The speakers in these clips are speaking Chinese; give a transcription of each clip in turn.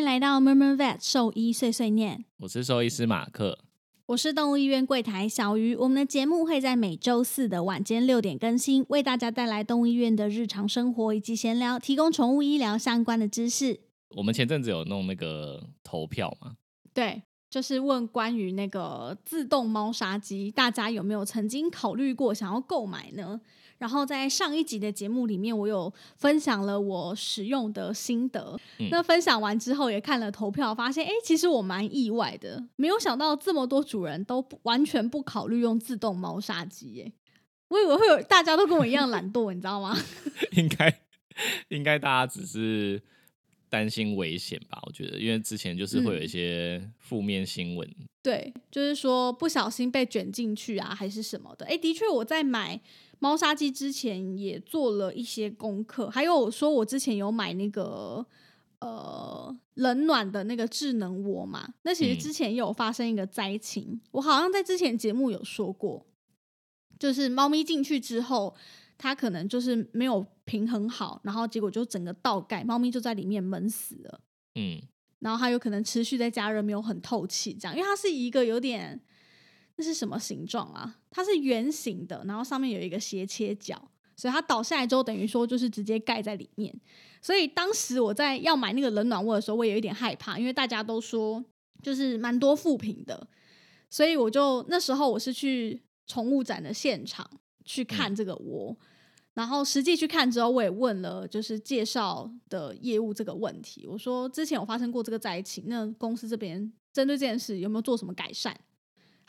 迎来到 Murmur Vet 兽医碎碎念，我是兽医师马克。我是动物医院柜台小鱼。我们的节目会在每周四的晚间六点更新，为大家带来动物医院的日常生活以及闲聊，提供宠物医疗相关的知识。我们前阵子有弄那个投票嘛？对，就是问关于那个自动猫砂机，大家有没有曾经考虑过想要购买呢？然后在上一集的节目里面，我有分享了我使用的心得。那分享完之后，也看了投票，发现哎，其实我蛮意外的，没有想到这么多主人都完全不考虑用自动猫砂机。耶。我以为会有大家都跟我一样懒惰，你知道吗？应该应该大家只是担心危险吧？我觉得，因为之前就是会有一些负面新闻，对，就是说不小心被卷进去啊，还是什么的。哎，的确我在买。猫砂机之前也做了一些功课，还有说我之前有买那个呃冷暖的那个智能窝嘛，那其实之前也有发生一个灾情，我好像在之前节目有说过，就是猫咪进去之后，它可能就是没有平衡好，然后结果就整个倒盖，猫咪就在里面闷死了。嗯，然后它有可能持续在加热，没有很透气，这样，因为它是一个有点。这是什么形状啊？它是圆形的，然后上面有一个斜切角，所以它倒下来之后，等于说就是直接盖在里面。所以当时我在要买那个冷暖卧的时候，我也有一点害怕，因为大家都说就是蛮多副品的，所以我就那时候我是去宠物展的现场去看这个窝，然后实际去看之后，我也问了就是介绍的业务这个问题，我说之前有发生过这个灾情，那公司这边针对这件事有没有做什么改善？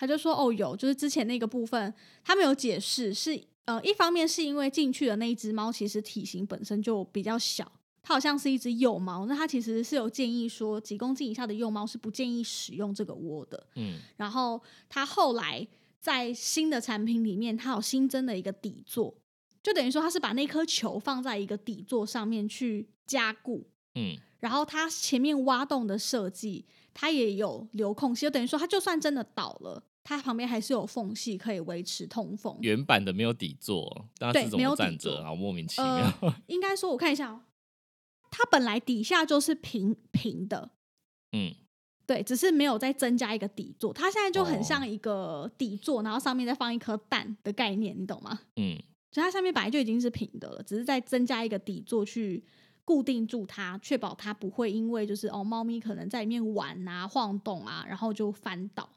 他就说：“哦，有，就是之前那个部分，他没有解释，是呃，一方面是因为进去的那一只猫其实体型本身就比较小，它好像是一只幼猫，那它其实是有建议说几公斤以下的幼猫是不建议使用这个窝的。嗯，然后他后来在新的产品里面，它有新增的一个底座，就等于说它是把那颗球放在一个底座上面去加固。嗯，然后它前面挖洞的设计，它也有留空隙，就等于说它就算真的倒了。”它旁边还是有缝隙可以维持通风。原版的没有底座，但是怎么站着，好莫名其妙。应该说，我看一下哦，它本来底下就是平平的，嗯，对，只是没有再增加一个底座。它现在就很像一个底座，然后上面再放一颗蛋的概念，你懂吗？嗯，所以它上面本来就已经是平的了，只是再增加一个底座去固定住它，确保它不会因为就是哦，猫咪可能在里面玩啊、晃动啊，然后就翻倒。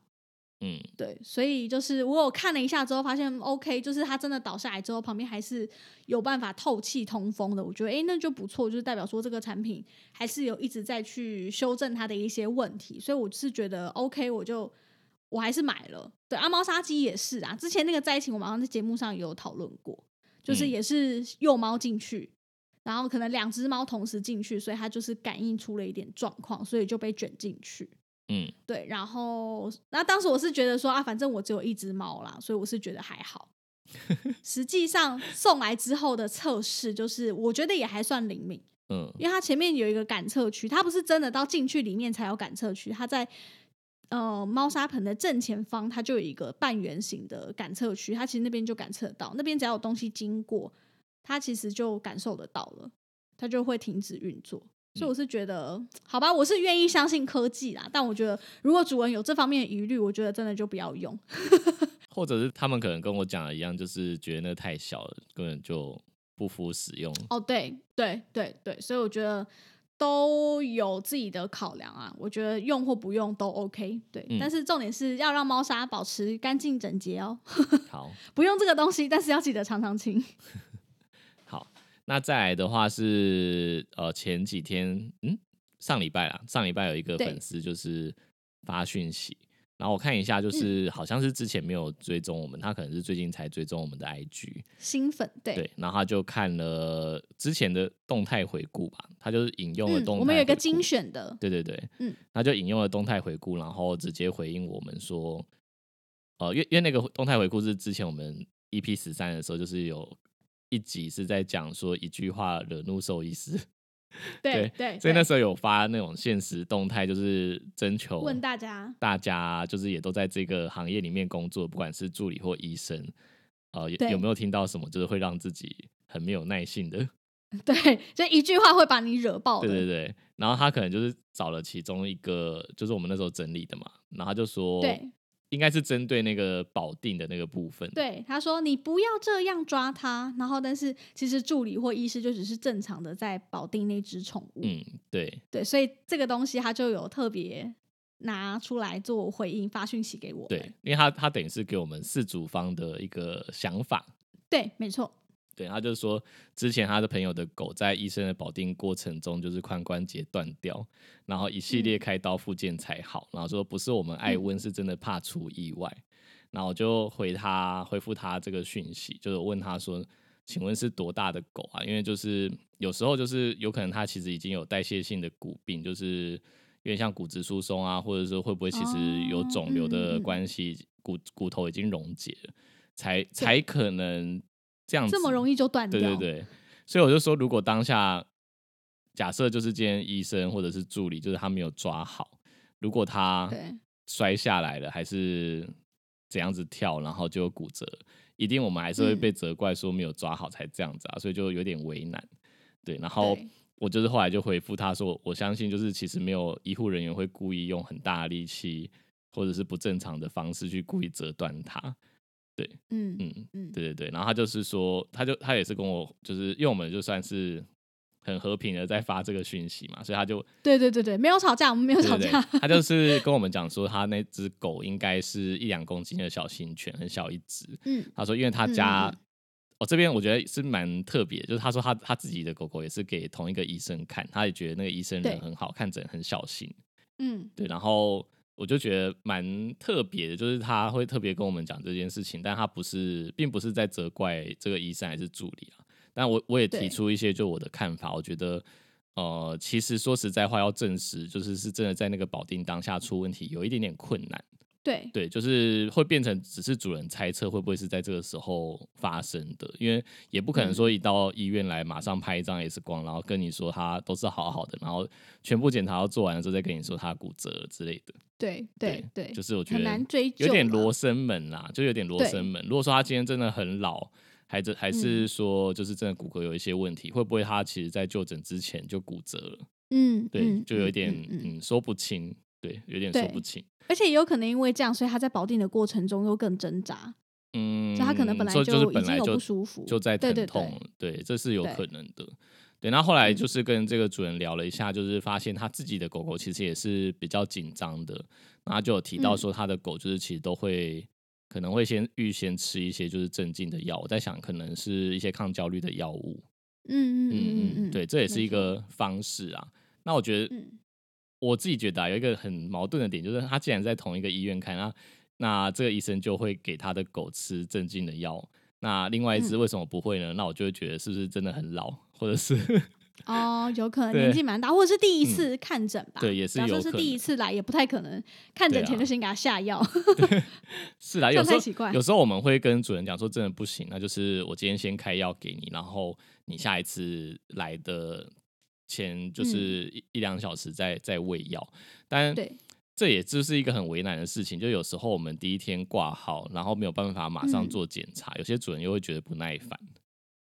嗯，对，所以就是我有看了一下之后，发现 OK，就是它真的倒下来之后，旁边还是有办法透气通风的。我觉得，哎，那就不错，就是代表说这个产品还是有一直在去修正它的一些问题。所以我是觉得 OK，我就我还是买了。对，阿猫杀鸡也是啊，之前那个灾情我们好像在节目上有讨论过，就是也是幼猫进去，然后可能两只猫同时进去，所以它就是感应出了一点状况，所以就被卷进去。嗯，对，然后那当时我是觉得说啊，反正我只有一只猫啦，所以我是觉得还好。实际上送来之后的测试，就是我觉得也还算灵敏。嗯，因为它前面有一个感测区，它不是真的到进去里面才有感测区，它在呃猫砂盆的正前方，它就有一个半圆形的感测区，它其实那边就感测到，那边只要有东西经过，它其实就感受得到了，它就会停止运作。所以我是觉得，好吧，我是愿意相信科技啦。但我觉得，如果主人有这方面的疑虑，我觉得真的就不要用。或者是他们可能跟我讲的一样，就是觉得那太小了，根本就不敷使用。哦，对对对对，所以我觉得都有自己的考量啊。我觉得用或不用都 OK。对，但是重点是要让猫砂保持干净整洁哦。好，不用这个东西，但是要记得常常清。那再来的话是呃前几天嗯上礼拜啦，上礼拜有一个粉丝就是发讯息，然后我看一下，就是好像是之前没有追踪我们，他可能是最近才追踪我们的 IG。新粉对对，然后他就看了之前的动态回顾吧，他就是引用了嗯，动态、我们有一个精，选的，对对对，嗯，他就引用了动态回顾，然后直接回应我们说，呃，因为因为那个动态回顾是之前我们 EP 十三的时候，就是有一集是在讲说一句话惹怒兽医师，对对，所以那对时候有发那种现实动态，就是征求问大家，大家就是也都在这个行业里面工作，不管是助理或医生，呃，有没有听到什么就是会让自己很没有耐性的？对，就一句话会把你惹爆的，对对对，然后他可能就是找了其中一个，就是我们那时候整理的嘛，然后他就说，对应该是针对那个保定的那个部分，对，他说你不要这样抓它，然后但是其实助理或医师就只是正常的在保定那只宠物，嗯，对。对，所以这个东西他就有特别拿出来做回应，发讯息给我，对，因为他他等于是给我们四组方的一个想法，对，没错，对，他就说之前他的朋友的狗在医生的保定过程中就是髋关节断掉，然后一系列嗯开刀复健才好，然后说不是我们爱问，是真的怕出意外。然后我就回他回复他这个讯息，就是我问他说，请问是多大的狗啊？因为就是有时候就是有可能它其实已经有代谢性的骨病，就是有点像骨质疏松啊，或者说会不会其实有哦肿瘤的关系，骨骨头已经溶解了，才才可能这样子这么容易就断掉，对对对，所以我就说，如果当下假设就是今天医生或者是助理，就是他没有抓好，如果他摔下来了，还是怎样子跳，然后就有骨折，一定我们还是会嗯被责怪说没有抓好才这样子啊，所以就有点为难。对，然后我就是后来就回复他说，我相信就是其实没有医护人员会故意用很大的力气或者是不正常的方式去故意折断它。嗯嗯，嗯，对。对对，然后他就是说，他就他也是跟我，就是因为我们就算是很和平的在发这个讯息嘛，所以他就对对对对，没有吵架，我们没有对对吵架，对，他就。是跟我们讲说，他那只狗应该是一两公斤的小型犬，很小一只。嗯。他说，因为他嗯家，嗯。嗯哦这边我觉得是蛮特别，就是他说他他自己的狗狗也是给同一个医生看，他也觉得那个医生人很好，看诊很小心。嗯。对，然后我就觉得蛮特别的，就是他会特别跟我们讲这件事情，但他不是，并不是在责怪这个医生还是助理啊。但我我也提出一些就我的看法，我觉得呃，其实说实在话，要证实就是是真的在那个保定当下出问题，有一点点困难。对对，就是会变成只是主人猜测会不会是在这个时候发生的，因为也不可能嗯说一到医院来马上拍一张 X 光，然后跟你说他都是好好的，然后全部检查都做完了之后再跟你说他骨折之类的。对对对，就是我觉很得难追究，有点罗，生门啦，就有点罗生门。如果说他今天真的很老，还是还是嗯说就是真的骨骼有一些问题，会不会他其实在就诊之前就骨折了？嗯，对，嗯就有一嗯点嗯嗯嗯说不清，对，有点说不清。而且也有可能因为这样，所以他在保定的过程中又更挣扎，嗯，就他可能本来说就是已经有本来就不舒服，就在对对疼痛，对，这是有可能的。对，那后来嗯就是跟这个主人聊了一下，就是发现他自己的狗狗其实也是比较紧张的，然后就有提到嗯说他的狗就是其实都会可能会先预先吃一些就是镇静的药，我在想可能是一些抗焦虑的药物，嗯嗯嗯嗯嗯嗯，对，这也是，一个方式啊。那我觉得嗯我自己觉得啊，有一个很矛盾的点，就是他既然在同一个医院看，那那这个医生就会给他的狗吃镇静的药。那另外一嗯只为什么不会呢？那我就会觉得是不是真的很老，或者是 哦，有可能年纪蛮大，或者是第一嗯次看诊吧，对也是有可能第一次来，也不太可能看诊前就先给他下药，是啦，这有时候有时候我们会跟主人讲说，真的不行，那就是我今天先开药给你，然后你下一次来的前就是一、一两小时在在喂药。但这也就是一个很为难的事情，就有时候我们第一天挂号，然后没有办法马上嗯。做检查，有些主人又会觉得不耐烦。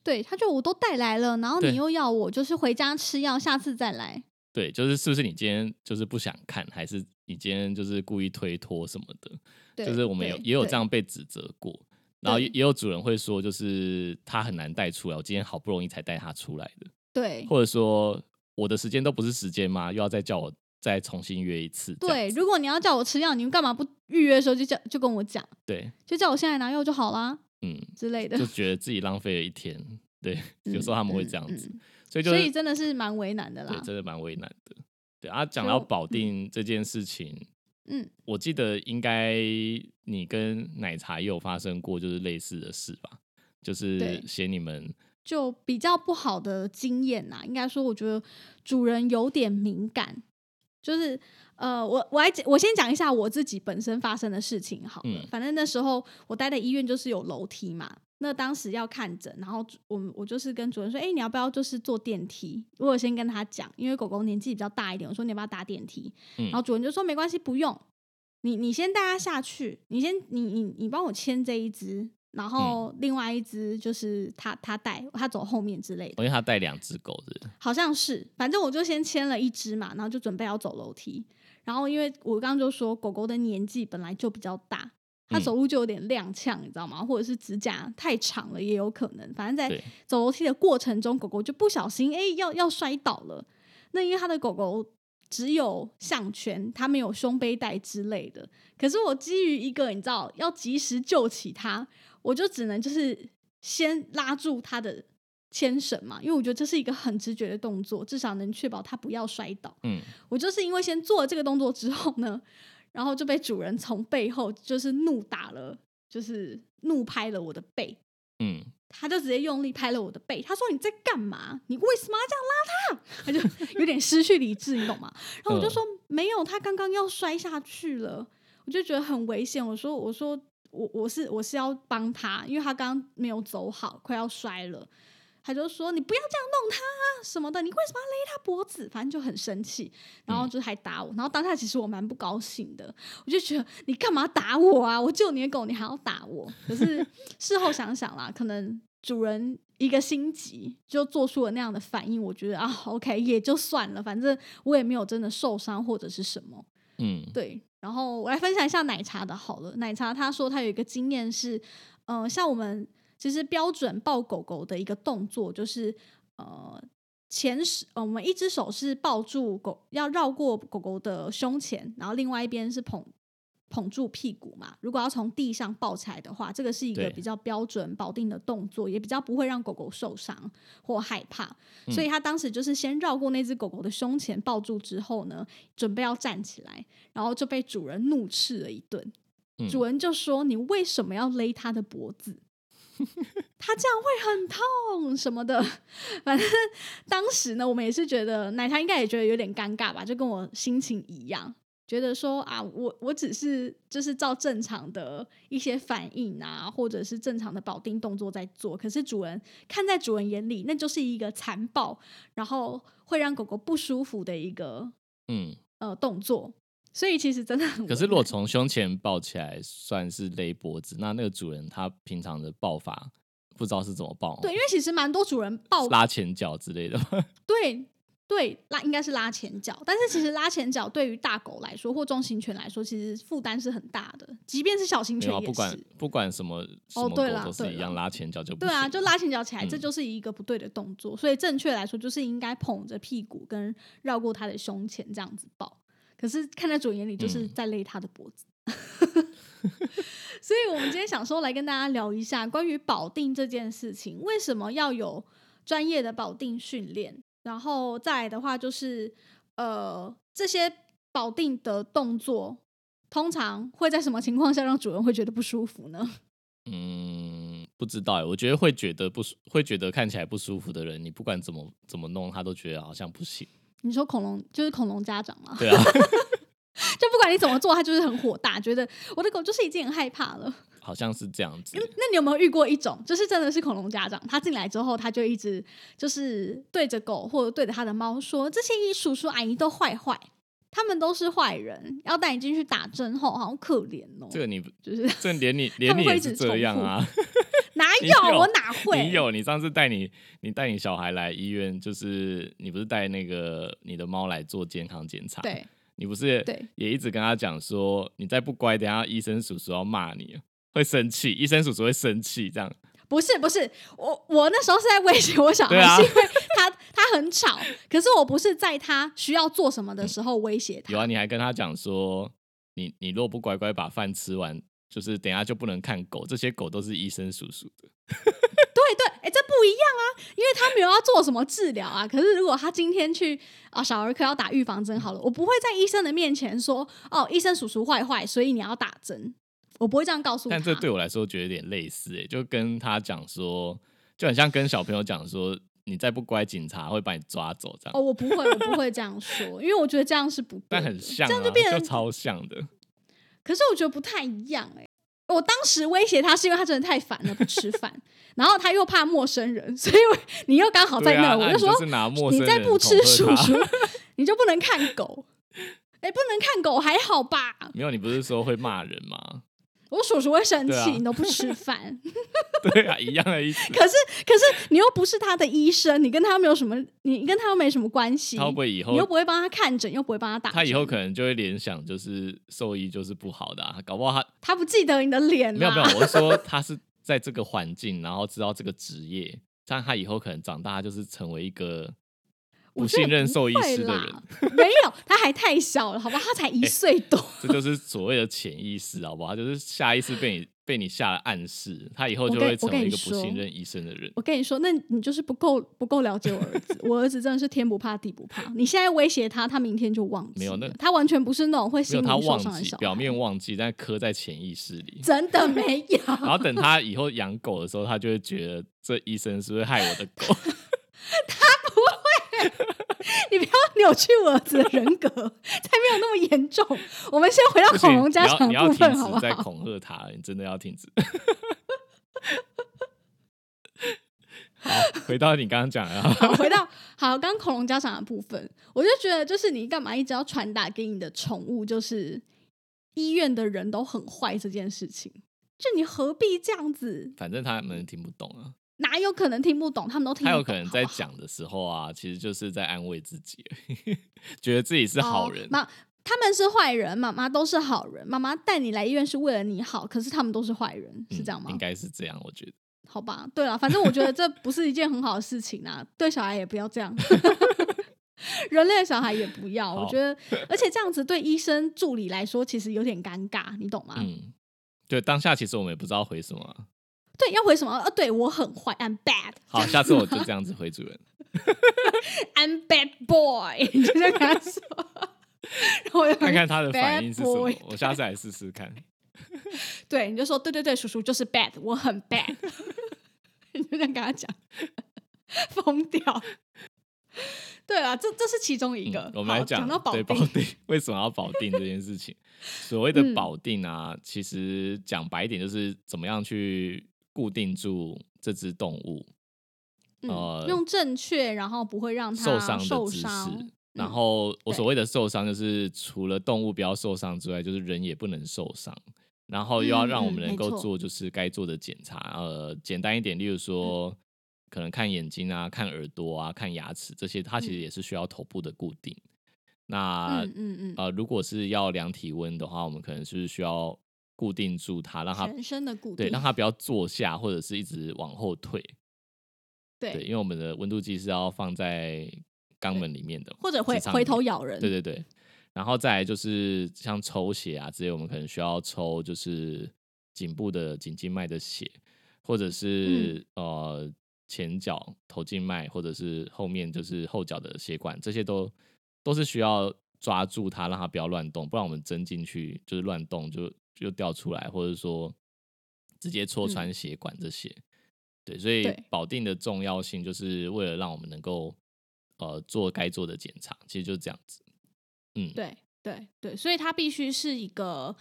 对，他就我都带来了，然后你又要我就是回家吃药，下次再来，对，就是是不是你今天就是不想看，还是你今天就是故意推脱什么的？对，就是我们有也有这样被指责过，然后也有主人会说，就是他很难带出来，我今天好不容易才带他出来的，对或者说我的时间都不是时间吗？又要再叫我再重新约一次？对，如果你要叫我吃药，你们干嘛不预约的时候就叫就跟我讲，对，就叫我现在拿药就好啦嗯，之类的就。觉得自己浪费了一天，对，有时候他们会这样子，嗯嗯所以就是所以真的是蛮为难的对，啦。真的蛮为难的。对啊，讲就到保嗯定这件事情，嗯，我记得应该你跟奶茶也有发生过就是类似的事吧？就是对嫌你们就比较不好的经验呐、应该说，我觉得主人有点敏感，就是呃，我我来讲我先讲一下我自己本身发生的事情好了。嗯反正那时候我待的医院就是有楼梯嘛，那当时要看诊，然后主我我就是跟主任说，哎、你要不要就是坐电梯？我有先跟他讲，因为狗狗年纪比较大一点，我说你要不要搭电梯？嗯然后主人就说没关系，不用，你你先带它下去，你先你你你帮我牵这一只。然后另外一只就是他他带他走后面之类的，因为他带两只狗的，好像是，反正我就先牵了一只嘛，然后就准备要走楼梯。然后因为我刚刚就说狗狗的年纪本来就比较大，它嗯走路就有点踉跄，你知道吗？或者是指甲太长了也有可能。反正在走楼梯的过程中，狗狗就不小心哎、要要摔倒了。那因为它的狗狗只有项圈，它没有胸背带之类的。可是我基于一个你知道要及时救起它，我就只能就是先拉住他的牵绳嘛，因为我觉得这是一个很直觉的动作，至少能确保他不要摔倒。嗯，我就是因为先做了这个动作之后呢，然后就被主人从背后就是怒打了，就是怒拍了我的背。嗯，他就直接用力拍了我的背，他说：“你在干嘛？你为什么要这样拉他？” 他就有点失去理智，你懂吗？然后我就说：“没有，他刚刚要摔下去了。”我就觉得很危险。我说：“我说我我是我是要帮他，因为他刚刚没有走好，快要摔了。”他就说：“你不要这样弄他啊什么的，你为什么要勒他脖子？”反正就很生气，然后就还打我。然后当下其实我蛮不高兴的，我就觉得你干嘛打我啊？我救你的狗，你还要打我？可是 事后想想啦，可能主人一个心急就做出了那样的反应，我觉得啊，OK 也就算了，反正我也没有真的受伤或者是什么。嗯，对，然后我来分享一下奶茶的好了。奶茶他说他有一个经验是，呃，像我们其实标准抱狗狗的一个动作就是，呃，前手、呃我们一只手是抱住狗，要绕过狗狗的胸前，然后另外一边是捧捧住屁股嘛。如果要从地上抱起来的话，这个是一个比较标准保定的动作，也比较不会让狗狗受伤或害怕。所以他当时就是先绕过那只狗狗的胸前抱住之后呢，准备要站起来，然后就被主人怒斥了一顿。嗯主人就说：“你为什么要勒它的脖子？他这样会很痛什么的。”反正当时呢，我们也是觉得奶茶应该也觉得有点尴尬吧，就跟我心情一样。觉得说啊，我我只是就是照正常的一些反应啊，或者是正常的保定动作在做，可是主人看在主人眼里，那就是一个残暴，然后会让狗狗不舒服的一个嗯，呃动作，所以其实真的很可是如果从胸前抱起来算是勒脖子，那那个主人他平常的抱法不知道是怎么抱，对，因为其实蛮多主人抱拉前脚之类的吗？对对拉应该是拉前脚，但是其实拉前脚对于大狗来说或中型犬来说，其实负担是很大的，即便是小型犬也不管。不管什么什么狗对啦都是一样，拉前脚就不对啊，就拉前脚起来，这嗯就是一个不对的动作。所以正确来说，就是应该捧着屁股跟绕过它的胸前这样子抱。可是看在主人眼里，就是嗯在勒它的脖子。所以，我们今天想说来跟大家聊一下关于保定这件事情，为什么要有专业的保定训练？然后再来的话，就是呃，这些保定的动作，通常会在什么情况下让主人会觉得不舒服呢？嗯，不知道欸，我觉得会觉得不舒，会觉得看起来不舒服的人，你不管怎么怎么弄，他都觉得好像不行。你说恐龙就是恐龙家长嘛？对啊，就不管你怎么做，他就是很火大，觉得我的狗就是已经很害怕了。好像是这样子。那你有没有遇过一种，就是真的是恐龙家长，他进来之后，他就一直就是对着狗或者对着他的猫说：“这些叔叔阿姨都坏坏，他们都是坏人，要带你进去打针吼，好可怜哦。这个你就是这连你 连你也是这一直重复样啊。哪有有我哪会？你有，你上次带你你带你小孩来医院，就是你不是带那个你的猫来做健康检查？，对你不是对也一直跟他讲说，你再不乖，等下医生叔叔要骂你，会生气，医生叔叔会生气，这样。不是不是，我我那时候是在威胁 我小孩，啊是因为他他很吵，可是我不是在他需要做什么的时候威胁他。有啊，你还跟他讲说，你你如果不乖乖把饭吃完，就是等下就不能看狗，这些狗都是医生叔叔的。对 对，哎，这不一样啊，因为他没有要做什么治疗啊。可是如果他今天去啊小儿科要打预防针，好了，我不会在医生的面前说哦，医生叔叔坏坏，所以你要打针，我不会这样告诉他。但这对我来说觉得有点类似，哎，就跟他讲说，就很像跟小朋友讲说，你再不乖，警察会把你抓走这样。哦，我不会，我不会这样说，因为我觉得这样是不对，但很像，这样就变成超像的。可是我觉得不太一样，哎。我当时威胁他是因为他真的太烦了，不吃饭，然后他又怕陌生人，所以你又刚好在那，我就说你再不吃叔叔，你就不能看狗。哎，不能看狗还好吧？没有，你不是说会骂人吗？我叔叔会生气，你都不吃饭。对啊，一样的意思。可是，可是你又不是他的医生，你跟他没有什么，你跟他又没什么关系。他会不会以后你又不会帮他看诊，又不会帮他打？他以后可能就会联想，就是兽医就是不好的，啊，搞不好他他不记得你的脸。没有没有，我是说他是在这个环境，然后知道这个职业，但他以后可能长大就是成为一个。不信任兽医师的人，没有，他还太小了，好吧，他才一岁多。这就是所谓的潜意识，好不好？就是下意识被你 被你下了暗示，他以后就会成为一个不信任医生的人。我跟你说，那你就是不够 不够了解我儿子。我儿子真的是天不怕地不怕。你现在威胁他，他明天就忘记。没有，那他完全不是那种会心理受伤的小表面忘记，但刻在潜意识里。真的没有。然后等他以后养狗的时候，他就会觉得这医生是不是害我的狗？他。你不要扭曲我儿子的人格，才没有那么严重。我们先回到恐龙家长部分，好不好？在恐吓他，你真的要停止。好，回到你刚刚讲的，好，回到好，刚恐龙家长的部分，我就觉得，就是你干嘛一直要传达给你的宠物，就是医院的人都很坏这件事情，就你何必这样子？反正他们听不懂啊。哪有可能听不懂？他们都听。他有可能在讲的时候啊，其实就是在安慰自己，觉得自己是好人。妈，他们是坏人，妈妈都是好人。妈妈带你来医院是为了你好，可是他们都是坏人，是这样吗？应该是这样，我觉得。好吧，对了，反正我觉得这不是一件很好的事情啊。对小孩也不要这样，人类的小孩也不要。我觉得，而且这样子对医生助理来说，其实有点尴尬，你懂吗？嗯，对，当下其实我们也不知道回什么。对，要回什么？呃，对我很坏，I'm bad。好，下次我就这样子回主人。I'm bad boy，你 就这样跟他说。然后看看他的反应是什么，我下次来试试看。对，你就说对对对，叔叔就是 bad，我很 bad。你就这样跟他讲，疯掉。对啊，这这是其中一个。我们来讲到保定，为什么要保定这件事情？所谓的保定啊，其实讲白一点，就是怎么样去固定住这只动物，呃，用正确，然后不会让它受伤的姿势。然后我所谓的受伤，就是除了动物不要受伤之外，就是人也不能受伤。然后又要让我们能够做就是该做的检查，呃，简单一点，例如说。可能看眼睛啊，看耳朵啊，看牙齿这些，它其实也是需要头部的固定。那嗯嗯呃，如果是要量体温的话，我们可能是需要固定住它，让它全身的固定，对，让它不要坐下或者是一直往后退。对，因为我们的温度计是要放在肛门里面的，或者回回头咬人。对对对，然后再来就是像抽血啊之类，我们可能需要抽就是颈部的颈静脉的血，或者是呃。前脚头静脉，或者是后面就是后脚的血管，这些都都是需要抓住它，让它不要乱动，不然我们针进去就是乱动，就就掉出来，或者说直接戳穿血管这些。对，所以保定的重要性就是为了让我们能够呃做该做的检查，其实就是这样子。嗯，对对对，所以它必须是一个。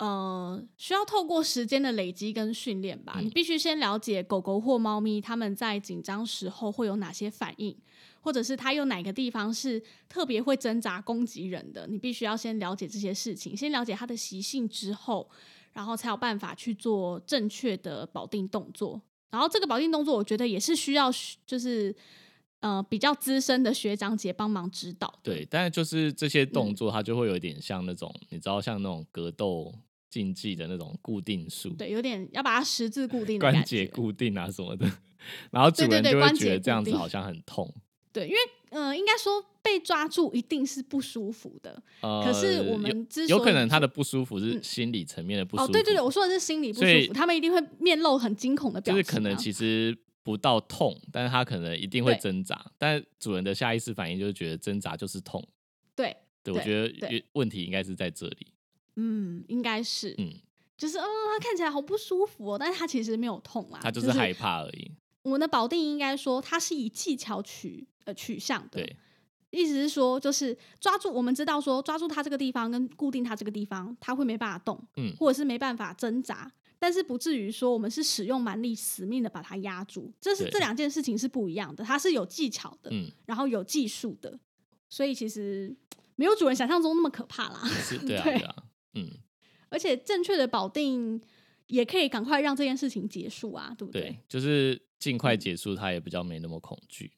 呃，需要透过时间的累积跟训练吧。你必须先了解狗狗或猫咪它们在紧张时候会有哪些反应，或者是它有哪个地方是特别会挣扎攻击人的。你必须要先了解这些事情，先了解它的习性之后，然后才有办法去做正确的保定动作。然后这个保定动作，我觉得也是需要就是呃比较资深的学长姐帮忙指导。对，但是就是这些动作，它就会有一点像那种你知道，像那种格斗。竞技的那种固定术，对，有点要把它十字固定，关节固定啊什么的，然后主人就会觉得这样子好像很痛。对，因为嗯、应该说被抓住一定是不舒服的。呃，可是我们之有可能他的不舒服是嗯心理层面的不舒哦，服，对对对，我说的是心理不舒服，他们一定会面露很惊恐的表情、啊。就是可能其实不到痛，但是他可能一定会挣扎，但是主人的下意识反应就是觉得挣扎就是痛。对，对，我觉得问题应该是在这里。嗯，应该是，嗯，就是嗯，他看起来好不舒服哦，但是他其实没有痛啊，他就就是害怕而已。我们的保定应该说，他是以技巧取呃取向的。对，意思是说，就是抓住我们知道说抓住它这个地方跟固定它这个地方，它会没办法动，嗯或者是没办法挣扎，但是不至于说我们是使用蛮力死命的把它压住，这是这两件事情是不一样的，它是有技巧的，嗯，然后有技术的，所以其实没有主人想象中那么可怕啦。是，对啊，对对啊，嗯，而且正确的保定也可以赶快让这件事情结束啊，对不对，就是尽嗯快结束，他也比较没那么恐惧。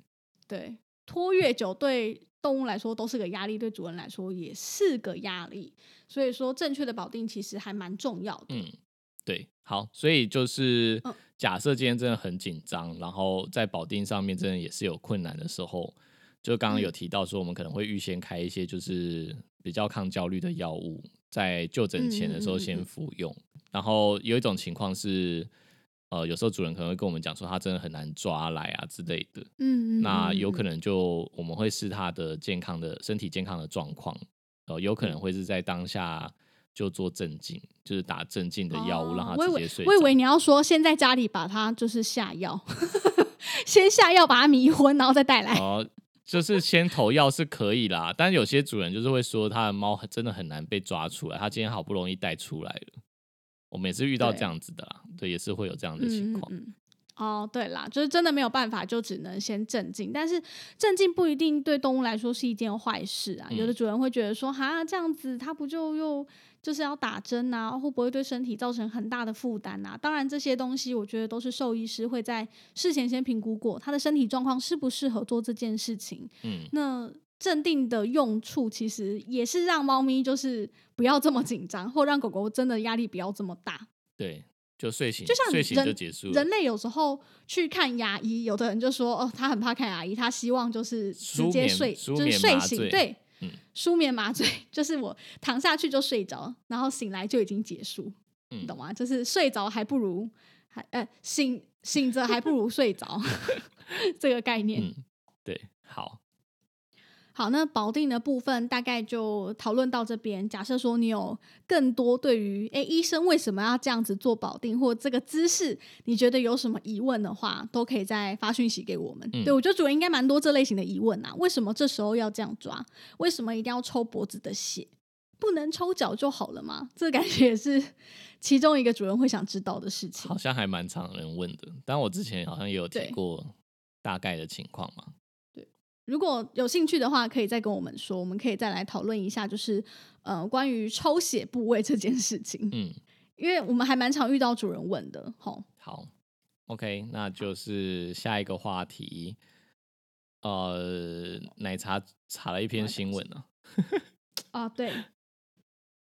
对，拖越久对动物来说都是个压力，对主人来说也是个压力。所以说，正确的保定其实还蛮重要的。嗯，对，好，所以就是嗯假设今天真的很紧张，然后在保定上面真的也是有困难的时候，就刚刚有嗯提到说，我们可能会预先开一些就是比较抗焦虑的药物，在就诊前的时候先嗯嗯嗯嗯服用。然后有一种情况是，呃，有时候主人可能会跟我们讲说，它真的很难抓来啊之类的。嗯嗯，那有可能就我们会视它的健康的身体健康的状况，呃，有可能嗯会是在当下就做镇静，就是打镇静的药物，让他哦我以为直接睡着。我以为你要说先在家里把它就是下药，先下药把它迷昏，然后再带来。哦，就是先投药是可以啦，但有些主人就是会说他的猫很真的很难被抓出来，他今天好不容易带出来了。我们也是遇到这样子的啦，对，也是会有这样的情况。嗯哦，对啦，就是真的没有办法，就只能先镇静。但是镇静不一定对动物来说是一件坏事啊。有的嗯主人会觉得说，哈，这样子它不就又就是要打针啊，会不会对身体造成很大的负担啊？当然，这些东西我觉得都是兽医师会在事前先评估过它的身体状况适不适合做这件事情。嗯，那镇定的用处其实也是让猫咪就是不要这么紧张，或让狗狗真的压力不要这么大。对，就睡醒，就像睡醒人就结束。人类有时候去看牙医，有的人就说哦，他很怕看牙医，他希望就是直接睡，就是睡醒，对，嗯舒眠麻醉 就是我躺下去就睡着，然后醒来就已经结束，嗯你懂吗？就是睡着还不如还呃醒醒着还不如睡着 这个概念。嗯，对，好，好，那保定的部分大概就讨论到这边。假设说你有更多对于诶医生为什么要这样子做保定，或这个姿势，你觉得有什么疑问的话，都可以再发讯息给我们。嗯对我觉得主人应该蛮多这类型的疑问啊，为什么这时候要这样抓？为什么一定要抽脖子的血？不能抽脚就好了吗？这感觉也是 其中一个主人会想知道的事情好。像还蛮常人问的。但我之前好像也有提过大概的情况嘛。如果有兴趣的话，可以再跟我们说，我们可以再来讨论一下，就是呃关于抽血部位这件事情。嗯，因为我们还蛮常遇到主人问的，吼，好，OK，那就是下一个话题。呃，奶茶查了一篇新闻啊，啊，对，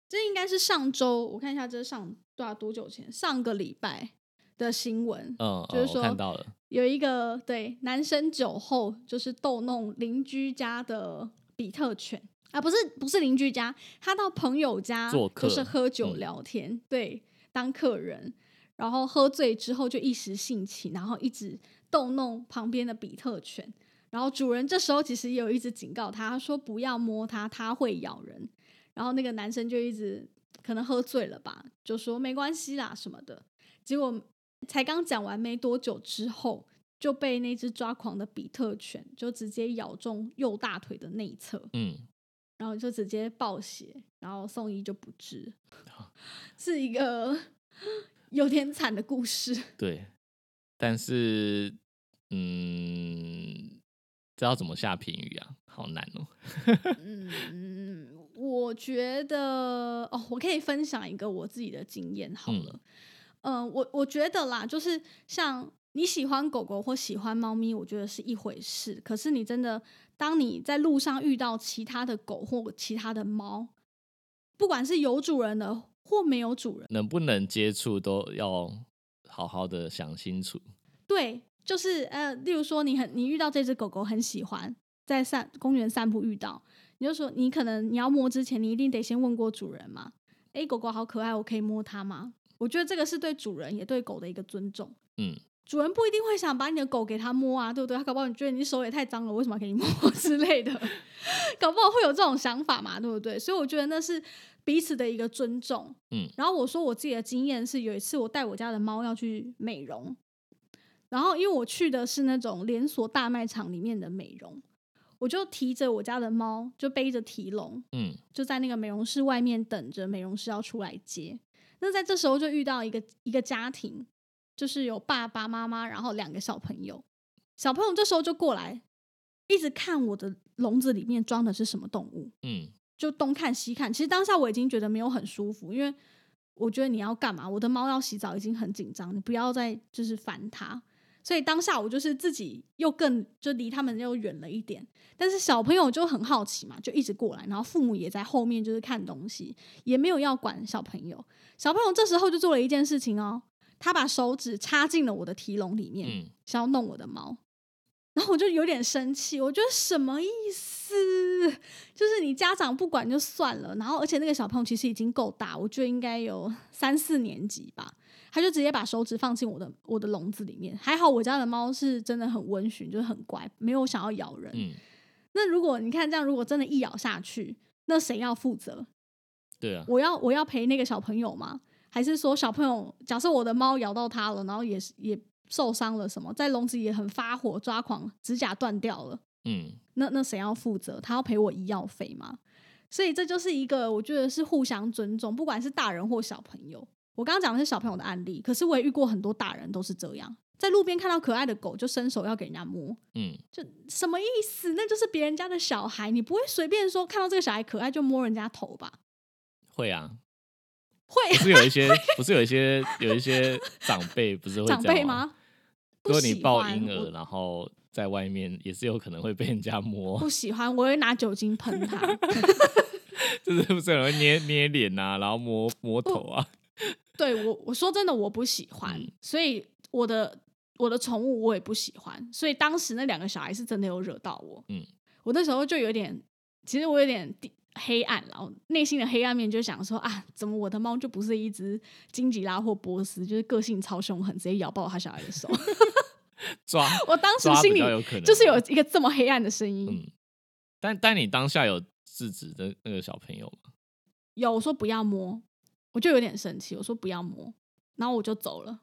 这应该是上周，我看一下这是上多少多久前，上个礼拜的新闻，嗯，就是说看到了，有一个对男生酒后就是逗弄邻居家的比特犬。啊，不是不是邻居家，他到朋友家做客就是喝酒嗯。聊天，对，当客人，然后喝醉之后就一时兴起，然后一直逗弄旁边的比特犬，然后主人这时候其实也有一直警告他，他说不要摸它，它会咬人，然后那个男生就一直可能喝醉了吧，就说没关系啦什么的，结果才刚讲完没多久之后，就被那只抓狂的比特犬就直接咬中右大腿的内侧，嗯，然后就直接爆血，然后送医就不治，是一个 有点惨的故事。对，但是，嗯，知道怎么下评语啊？好难哦。嗯，我觉得哦，我可以分享一个我自己的经验好了。嗯、我我觉得啦，就是像你喜欢狗狗或喜欢猫咪，我觉得是一回事。可是你真的，当你在路上遇到其他的狗或其他的猫，不管是有主人的或没有主人，能不能接触都要好好的想清楚。对，就是呃，例如说你很你遇到这只狗狗很喜欢，在散公园散步遇到，你就说你可能你要摸之前，你一定得先问过主人嘛。诶，狗狗好可爱，我可以摸它吗？我觉得这个是对主人也对狗的一个尊重。嗯，主人不一定会想把你的狗给他摸啊，对不对？他搞不好你觉得你手也太脏了，为什么要给你摸 之类的，搞不好会有这种想法嘛，对不对？所以我觉得那是彼此的一个尊重。嗯，然后我说我自己的经验是，有一次我带我家的猫要去美容，然后因为我去的是那种连锁大卖场里面的美容，我就提着我家的猫，就背着提笼，嗯，就在那个美容室外面等着美容师要出来接。那在这时候就遇到一个一个家庭，就是有爸爸妈妈，然后两个小朋友。小朋友这时候就过来，一直看我的笼子里面装的是什么动物，嗯，就东看西看。其实当下我已经觉得没有很舒服，因为我觉得你要干嘛？我的猫要洗澡已经很紧张，你不要再就是烦它。所以当下我就是自己又更就离他们又远了一点，但是小朋友就很好奇嘛，就一直过来，然后父母也在后面就是看东西，也没有要管小朋友。小朋友这时候就做了一件事情哦，他把手指插进了我的提笼里面，嗯，想要弄我的猫。然后我就有点生气，我觉得什么意思？就是你家长不管就算了，然后而且那个小朋友其实已经够大，我觉得应该有三四年级吧，他就直接把手指放进我的我的笼子里面。还好我家的猫是真的很温驯，就是很乖，没有想要咬人。嗯，那如果你看这样，如果真的一咬下去，那谁要负责？对啊，我要我要陪那个小朋友吗？还是说小朋友假设我的猫咬到他了，然后也是也受伤了什么，在笼子也很发火抓狂，指甲断掉了，嗯，那那谁要负责？他要赔我医药费吗？所以这就是一个我觉得是互相尊重，不管是大人或小朋友。我刚刚讲的是小朋友的案例，可是我也遇过很多大人都是这样，在路边看到可爱的狗就伸手要给人家摸，嗯，就什么意思？那就是别人家的小孩，你不会随便说看到这个小孩可爱就摸人家头吧？会啊，会不是有一些，不是有一些有一些长辈不是会长辈？吗？如果你抱欢婴儿，然后在外面也是有可能会被人家摸，不喜欢，我会拿酒精喷他。就是不是有人会捏捏脸啊，然后摸摸头啊？对我，我说真的，我不喜欢，嗯所以我的我的宠物我也不喜欢，所以当时那两个小孩是真的有惹到我。嗯，我那时候就有点，其实我有点黑暗，然后内心的黑暗面就想说啊，怎么我的猫就不是一只金吉拉或波斯，就是个性超凶狠，直接咬爆他小孩的手。抓我当时心里有可能，就是有一个这么黑暗的声音。嗯，但但你当下有制止的那个小朋友吗？有我说不要摸，我就有点生气，我说不要摸，然后我就走了。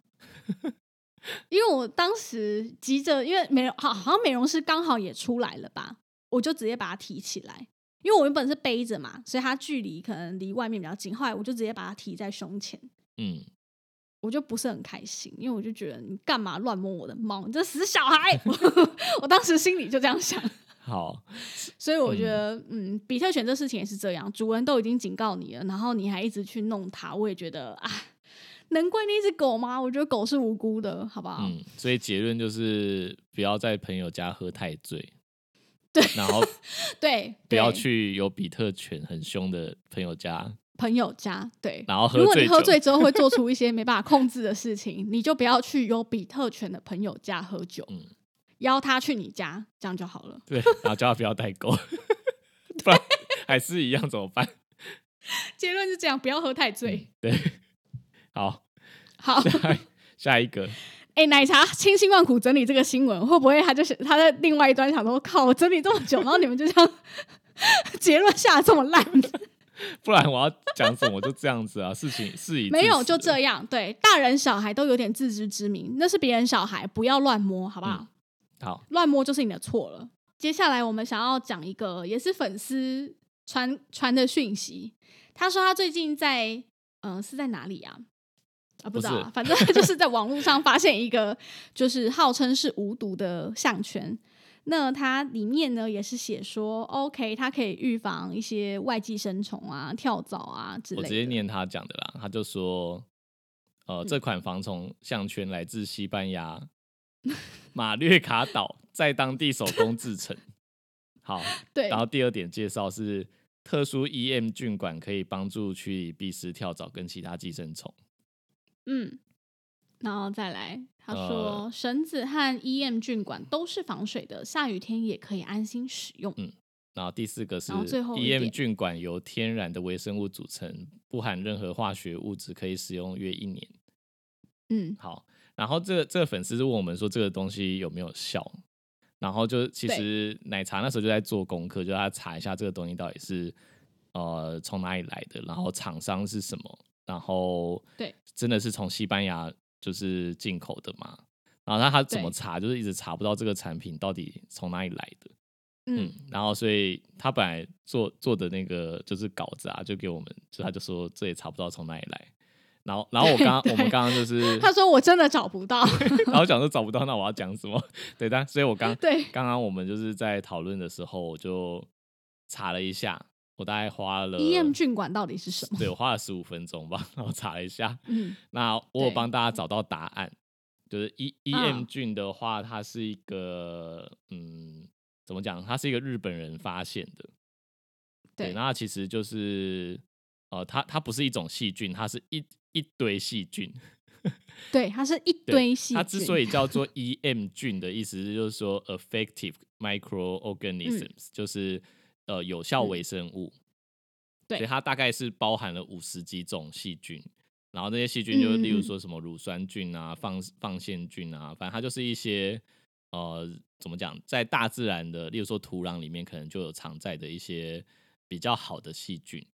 因为我当时急着，因为美容好好像美容师刚好也出来了吧，我就直接把它提起来。因为我原本是背着嘛，所以它距离可能离外面比较近。后来我就直接把它提在胸前，嗯，我就不是很开心，因为我就觉得你干嘛乱摸我的猫，你这死小孩！我当时心里就这样想。好，所以我觉得，嗯比特犬这事情也是这样，主人都已经警告你了，然后你还一直去弄它，我也觉得啊，能怪那只狗吗？我觉得狗是无辜的，好不好？嗯，所以结论就是不要在朋友家喝太醉，对，然后 对，不要去有比特犬很凶的朋友家，朋友家，对。然后喝如果你喝醉之后会做 出一些没办法控制的事情，你就不要去有比特犬的朋友家喝酒，嗯邀他去你家，这样就好了。对，然后叫他不要代购，不然还是一样怎么办？结论是这样，不要喝太醉。对，好，好，下下一个，哎、奶茶千辛万苦整理这个新闻，会不会他就是他在另外一端想说，靠，我整理这么久，然后你们就这样结论下的这么烂？不然我要讲什么就这样子啊，事情事已没有，就这样。对，大人小孩都有点自知之明，那是别人小孩，不要乱摸，好不好？好，乱摸就是你的错了。接下来我们想要讲一个也是粉丝传传的讯息，他说他最近在嗯、呃是在哪里啊？啊，不知道啊，反正 就是在网络上发现一个，就是号称是无毒的项圈。那它里面呢也是写说，OK，它可以预防一些外寄生虫啊、跳蚤啊之类的。我直接念他讲的啦，他就说，嗯呃，这款防虫项圈来自西班牙 马略卡岛，在当地手工制成。好，对，然后第二点介绍是特殊 EM 菌管可以帮助驱离蜱虱、跳蚤跟其他寄生虫。嗯，然后再来，他说绳子和 EM 菌管都是防水的，下雨天也可以安心使用。嗯然后第四个是 EM 菌管由天然的微生物组成，不含任何化学物质，可以使用约一年。嗯，好，然后这个这个粉丝就问我们说这个东西有没有效，然后就其实奶茶那时候就在做功课，就他查一下这个东西到底是呃从哪里来的，然后厂商是什么，然后对，真的是从西班牙就是进口的嘛？然后他他怎么查，就是一直查不到这个产品到底从哪里来的。嗯嗯，然后所以他本来做做的那个就是稿子啊，就给我们，就他就说这也查不到从哪里来。然后，然后我刚刚我们刚刚就是，他说我真的找不到。然后讲说找不到，那我要讲什么？对，但所以我刚对，刚刚我们就是在讨论的时候，我就查了一下，我大概花了 EM 菌管到底是什么？对我花了十五分钟吧，然后查了一下，嗯，那我有帮大家找到答案，就是 E E M 嗯菌的话，它是一个嗯，怎么讲？它是一个日本人发现的，对那其实就是呃，它它不是一种细菌，它是一一堆细菌。对，它是一堆细菌。它之所以叫 做 E M 菌的意思是，就是说 effective microorganisms，、就是呃有效嗯微生物。对所以它大概是包含了五十几种细菌，然后那些细菌就例如说什么乳酸菌啊、放放线菌啊，反正它就是一些呃怎么讲，在大自然的，例如说土壤里面可能就有常在的一些比较好的细菌。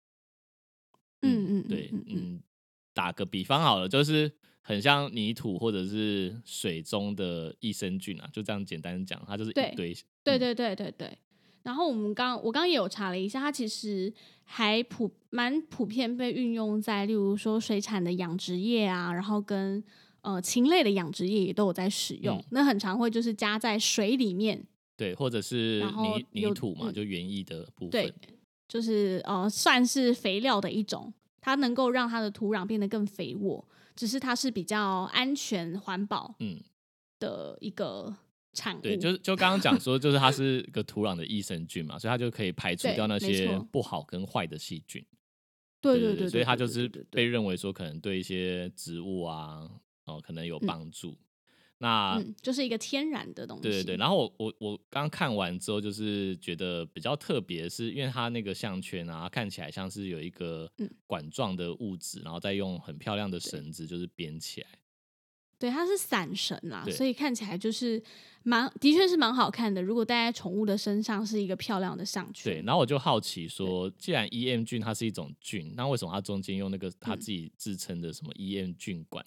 嗯嗯，对，嗯，打个比方好了，就是很像泥土或者是水中的益生菌啊，就这样简单讲，它就是一堆。嗯对对对对对。然后我们刚我刚刚也有查了一下，它其实还普蛮普遍被运用在，例如说水产的养殖业啊，然后跟呃禽类的养殖业也都有在使用。嗯那很常会就是加在水里面，对，或者是泥泥土嘛，嗯就园艺的部对分。，就是呃算是肥料的一种，它能够让它的土壤变得更肥沃，只是它是比较安全环保嗯，的一个产物。对，就是就刚刚讲说，就是它是个土壤的益生菌嘛，所以它就可以排除掉那些不好跟坏的细菌。对对对，所以它就是被认为说可能对一些植物啊，哦，可能有帮助。那嗯，就是一个天然的东西。对对对，然后我我我刚看完之后，就是觉得比较特别是，因为它那个项圈啊，看起来像是有一个嗯管状的物质，然后再用很漂亮的绳子就是编起来。对，它是散绳啦，所以看起来就是蛮，的确是蛮好看的。如果戴在宠物的身上，是一个漂亮的项圈。对，然后我就好奇说，既然 EM 菌它是一种菌，那为什么它中间用那个它嗯自己自称的什么 EM 菌管？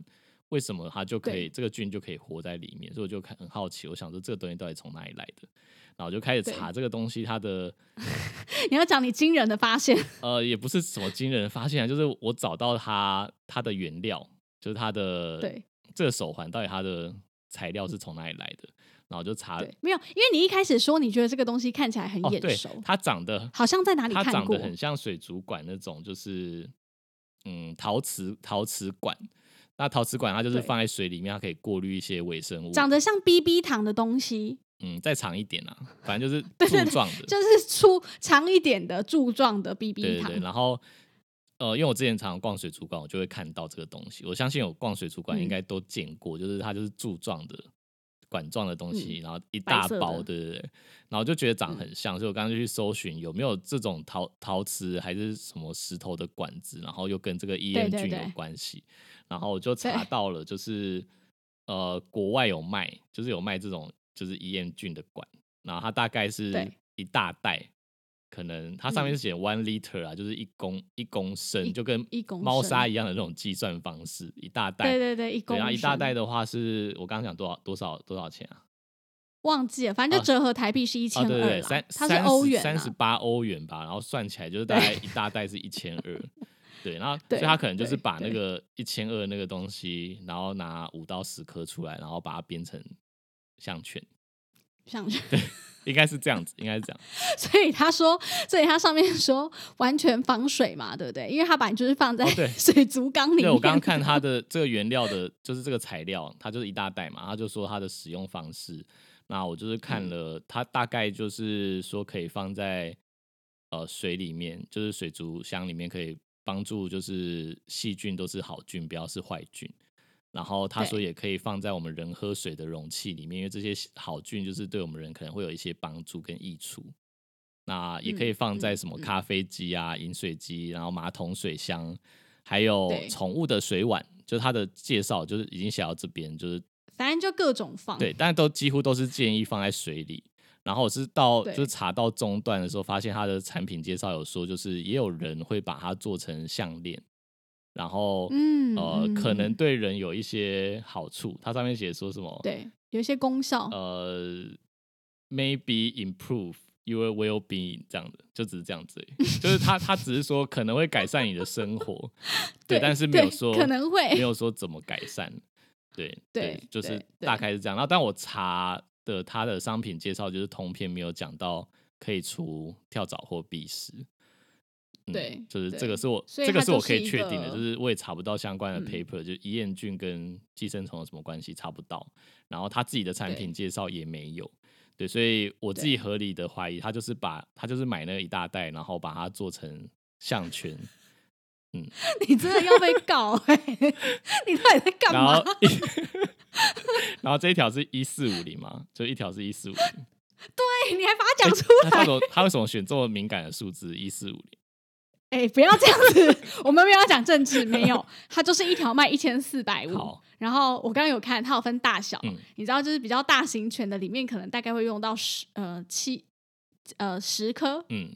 为什么它就可以对这个菌就可以活在里面？所以我就看很好奇，我想说这个东西到底从哪里来的？然后我就开始查这个东西，它的 你要讲你惊人的发现，呃也不是什么惊人的发现啊，就是我找到它它的原料，就是它的对这个手环到底它的材料是从哪里来的？然后就查对，没有，因为你一开始说你觉得这个东西看起来很眼熟，，它长得好像在哪里看过它长得。很像水族馆那种，就是嗯陶瓷陶瓷管。那陶瓷管它就是放在水里面，它可以过滤一些微生物。长得像 BB 糖的东西，嗯，再长一点啊，反正就是柱状的。就是粗长一点的柱状的 BB 糖。对对对，然后呃，因为我之前常常逛水族馆，我就会看到这个东西。我相信有逛水族馆应嗯该都见过，就是它就是柱状的管状的东西，嗯然后一大包，的对对对。然后就觉得长嗯很像，所以我刚刚就去搜寻有没有这种陶陶瓷还是什么石头的管子，然后又跟这个 EM 菌有对对关系。然后我就查到了，就是呃，国外有卖，就是有卖这种就是 EM 菌的管，然后它大概是一大袋，可能它上面嗯。是写 one liter 啊，就是一公一公升，就跟猫砂一样的那种计算方式，一大袋。对对对，一公对，然后一大袋的话是我刚刚讲多少多少多少钱啊？忘记了，反正就啊。折合台币是一啊，千二对对对，三它是欧元三十啊，八欧元吧，然后算起来就是大概一大袋是一千二。对，然后所以对他可能就是把那个一千二那个东西，然后拿五到十颗出来，然后把它编成项圈，像应该是这样子，应该是这样。所以他说，所以他上面说完全防水嘛，对不对？因为它本来就是放在 水族缸里面。对我刚刚看它的这个原料的，就是这个材料，它就是一大袋嘛，他就说它的使用方式。那我就是看了，它大概就是说可以放在呃水里面，就是水族箱里面，可以帮助就是细菌都是好菌，不要是坏菌。然后他说也可以放在我们人喝水的容器里面，因为这些好菌就是对我们人可能会有一些帮助跟益处。那也可以放在什么嗯咖啡机啊、饮水机，然后马桶水箱，还有对宠物的水碗，就是它的介绍就是已经写到这边，就是反正就各种放。对，但都几乎都是建议放在水里。然后我是到就是查到中段的时候，发现它的产品介绍有说，就是也有人会把它做成项链，然后嗯呃嗯可能嗯对人有一些好处。它上面写说什么？对，有一些功效。呃，maybe improve your well being 这样的，就只是这样子，就是他他只是说可能会改善你的生活，对，但是没有对说可能会没有说怎么改善，对对就是大概是这样。然后但我查的它的商品介绍就是通篇没有讲到可以除跳蚤或蜱虱。嗯对就是这个是我这个是我可以确定的，就是我也查不到相关的嗯 paper，、就伊彦菌跟寄生虫有什么关系查不到，然后他自己的产品介绍也没有，对，所以我自己合理的怀疑，他就是把他就是买那一大袋，然后把它做成项圈，嗯 你真的要被告哎、你到底在干嘛然后？然后这一条是一四五零嘛，就一条是一四五零，你还把它讲出来？他为什么他为什么选这么敏感的数字一四五零？哎、不要这样子，我们没有讲政治，没有，它就是一条卖一千四百五。然后我刚刚有看，它有分大小，嗯你知道，就是比较大型犬的里面，可能大概会用到十呃七呃十颗嗯，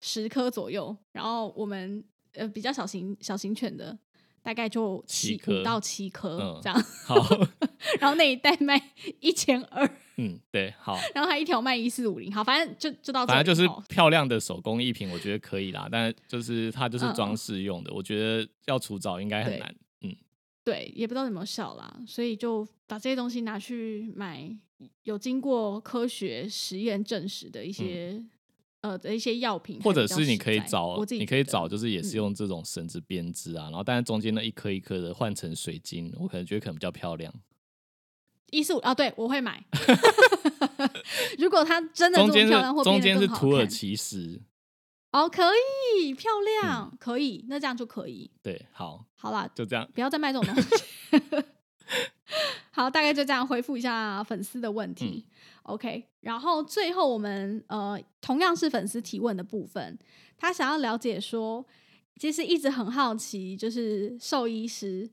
十颗左右，然后我们呃比较小型小型犬的大概就七五到七颗、嗯这样，好，然后那一袋卖 一千二，嗯，对，好。然后它一条卖一四五零，好，反正就就到反正就是哦漂亮的手工艺品，我觉得可以啦。但就是它就是嗯装饰用的，我觉得要除藻应该很对难。嗯，对，也不知道有没有效啦，所以就把这些东西拿去买有经过科学实验证实的一些、呃的一些药品，或者是你可以找我自，己你可以找，就是也是嗯用这种绳子编织啊，然后但是中间那一颗一颗的换成水晶，我可能觉得可能比较漂亮。一四五啊，对我会买。如果它真的这中间么漂亮，或是中间是土耳其石，哦，可以漂亮，嗯可以，那这样就可以。对，好，好啦，就这样。不要再卖这种东西。好，大概就这样回复一下粉丝的问题。OK，然后最后我们呃同样是粉丝提问的部分，他想要了解说，其实一直很好奇，就是兽医师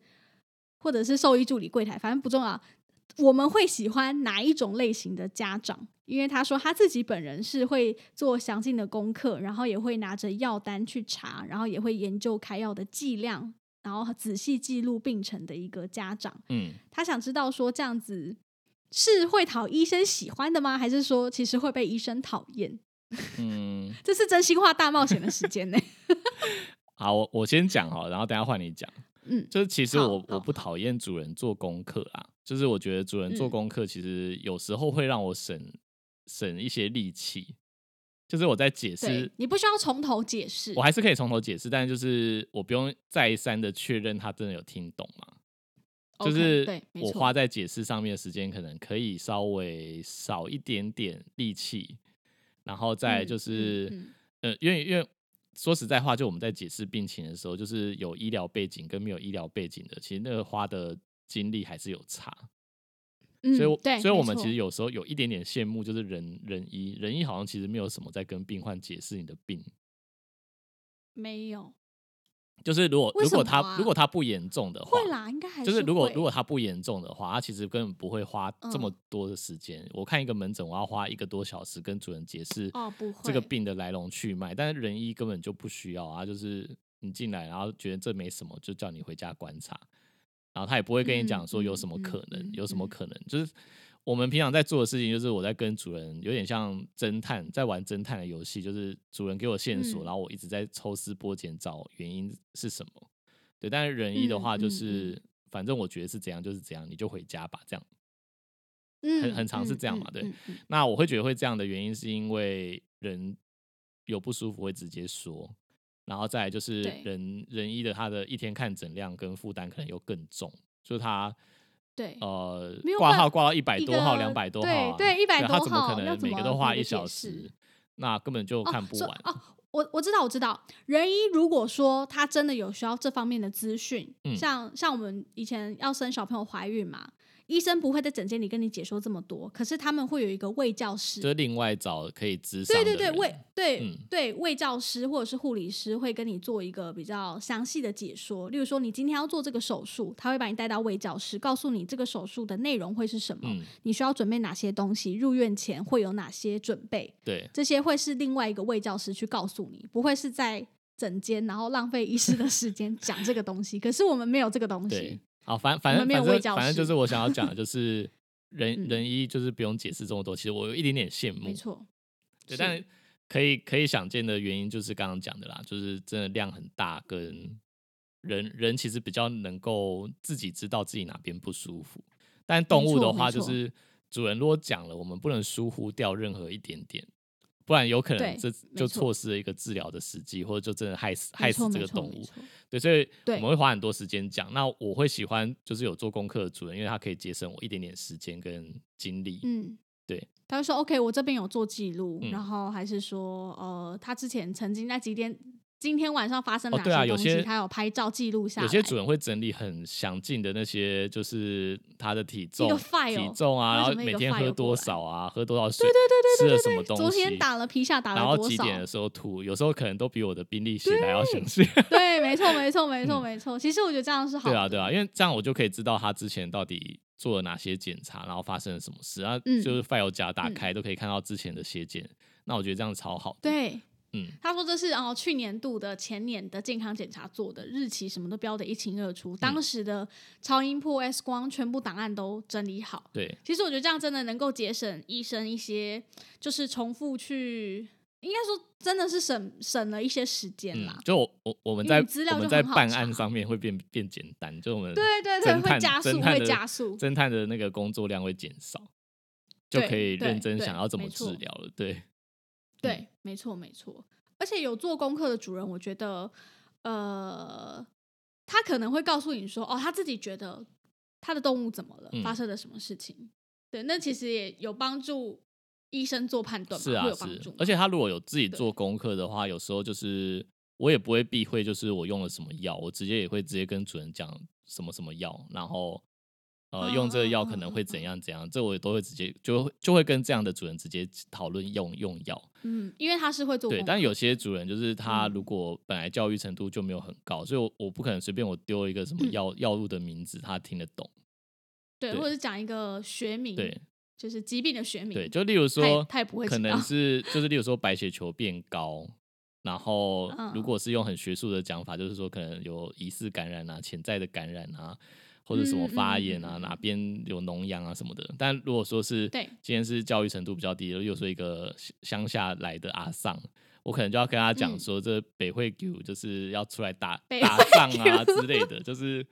或者是兽医助理柜台，反正不重要。我们会喜欢哪一种类型的家长？因为他说他自己本人是会做详尽的功课，然后也会拿着药单去查，然后也会研究开药的剂量，然后仔细记录病程的一个家长。嗯，他想知道说这样子是会讨医生喜欢的吗？还是说其实会被医生讨厌？嗯，这是真心话大冒险的时间呢。好，我我先讲好，然后等下换你讲。嗯，就是其实我我不讨厌主人做功课啊，就是我觉得主人做嗯功课其实有时候会让我省省一些力气，就是我在解对释，你不需要从头解释我。还是可以从头解释，但是就是我不用再三的确认他真的有听懂嘛。就是我花在解释上面的时间可能可以稍微少一点点力气，然后再嗯就是、嗯呃，因为因为说实在话，就我们在解释病情的时候，就是有医疗背景跟没有医疗背景的，其实那个花的精力还是有差。嗯所以所以我们其实有时候有一点点羡慕，就是人人医人医好像其实没有什么在跟病患解释你的病，没有。就是如果如果他如果他不严重的？话，会啦，应该还就是如果如果。他不严重的话，他其实根本不会花这么嗯。多的时间。我看一个门诊，我要花一个多小时跟主人解释哦不会这个病的来龙去脉，但是人医根本就不需要啊，就是你进来，然后觉得这没什么，就叫你回家观察，然后他也不会跟你讲说有什么可能，有什么嗯。可能，就是我们平常在做的事情，就是我在跟主人有点像侦探，在玩侦探的游戏，就是主人给我线索，嗯。然后我一直在抽丝剥茧找原因是什么。对，但是仁义的嗯话，就嗯是、反正我觉得是怎样就是怎样，你就回家吧，这样。嗯。很很常是这样嘛对那我会觉得会这样的原因，是因为人有不舒服会直接说，然后再来就是对人人医的他的一天看诊量跟负担可能又更重，就是他对呃挂号挂到一百多号、个两百多号、对啊，对100他怎么可多号他怎么能每个都花一小时？那根本就看不完。哦哦，我我知道，我知道。人医如果说他真的有需要这方面的资讯，嗯像像我们以前要生小朋友怀孕嘛，医生不会在诊间里跟你解说这么多，可是他们会有一个卫教师，就是另外找可以咨商对对对，卫对、嗯对卫教师或者是护理师会跟你做一个比较详细的解说。例如说，你今天要做这个手术，他会把你带到卫教师，告诉你这个手术的内容会是什么，嗯，你需要准备哪些东西，入院前会有哪些准备。对，这些会是另外一个卫教师去告诉你，不会是在诊间然后浪费医师的时间讲这个东西。可是我们没有这个东西，，好，反反正反正反正就是我想要讲的，就是 人嗯人一就是不用解释这么多，其实我有一点点羡慕没，错。对，但可以可以想见的原因就是刚刚讲的啦，就是真的量很大，跟人人其实比较能够自己知道自己哪边不舒服，但动物的话就是主人如果讲了，我们不能疏忽掉任何一点点。不然有可能对这就错失了一个治疗的时机，或者就真的害死害死这个动物。对，所以对我们会花很多时间讲。那我会喜欢就是有做功课的主人，因为他可以节省我一点点时间跟精力。嗯，对。他会说：“OK，我这边有做记录，嗯然后还是说，呃，他之前曾经在几点，今天晚上发生了哪些东西，对啊有些他有拍照记录下来。有些主人会整理很详尽的那些，就是他的体重、体重啊，然后每天喝多少啊，喝多少水，对对对对吃了什么东西，昨天打了皮下打然了多少？后几点的时候吐，有时候可能都比我的宾利写的还要详 细。对，没错，没错，没错，嗯没错。其实我觉得这样是好的。对啊，对啊，因为这样我就可以知道他之前到底做了哪些检查，然后发生了什么事，然后嗯就是 file 夹打开、都可以看到之前的血检。那我觉得这样超好。对，嗯，他说这是哦去年度的、前年的健康检查做的，日期什么都标的一清二嗯楚，当时的超音波、X 光全部档案都整理好。对，其实我觉得这样真的能够节省医生一些，就是重复去，应该说真的是省省了一些时间嗯啦。，就我我我们在资料就我们在办案上面会变变简单，就我们对对对，会加速，会加速。侦探的那个工作量会减少，就可以认真想要怎么治疗了。对，对，没错，没错。而且有做功课的主人，我觉得，呃，他可能会告诉你说，哦，他自己觉得他的动物怎么了，嗯发生了什么事情。对，那其实也有帮助医生做判断是啊是有帮助。，而且他如果有自己做功课的话，有时候就是我也不会避讳，就是我用了什么药，我直接也会直接跟主人讲什么什么药，然后呃嗯用这个嗯药可能会怎样怎样，这我也都会直接就会就会跟这样的主人直接讨论用用药。嗯，因为他是会做对，但有些主人就是他嗯如果本来教育程度就没有很高，所以我我不可能随便我丢一个什么嗯药药物的名字，他听得懂。对，对或者是讲一个学名，对，就是疾病的学名，对，就例如说，他也不会可能是就是例如说白血球变高，然后 嗯如果是用很学术的讲法，就是说可能有疑似感染啊、潜在的感染啊，或者什么发炎啊、嗯嗯哪边有脓疡啊什么的。但如果说是对今天是教育程度比较低的，例如说一个乡下来的阿丧。我可能就要跟他讲嗯说，这北会 Q 就是要出来打北打仗啊之类的，就是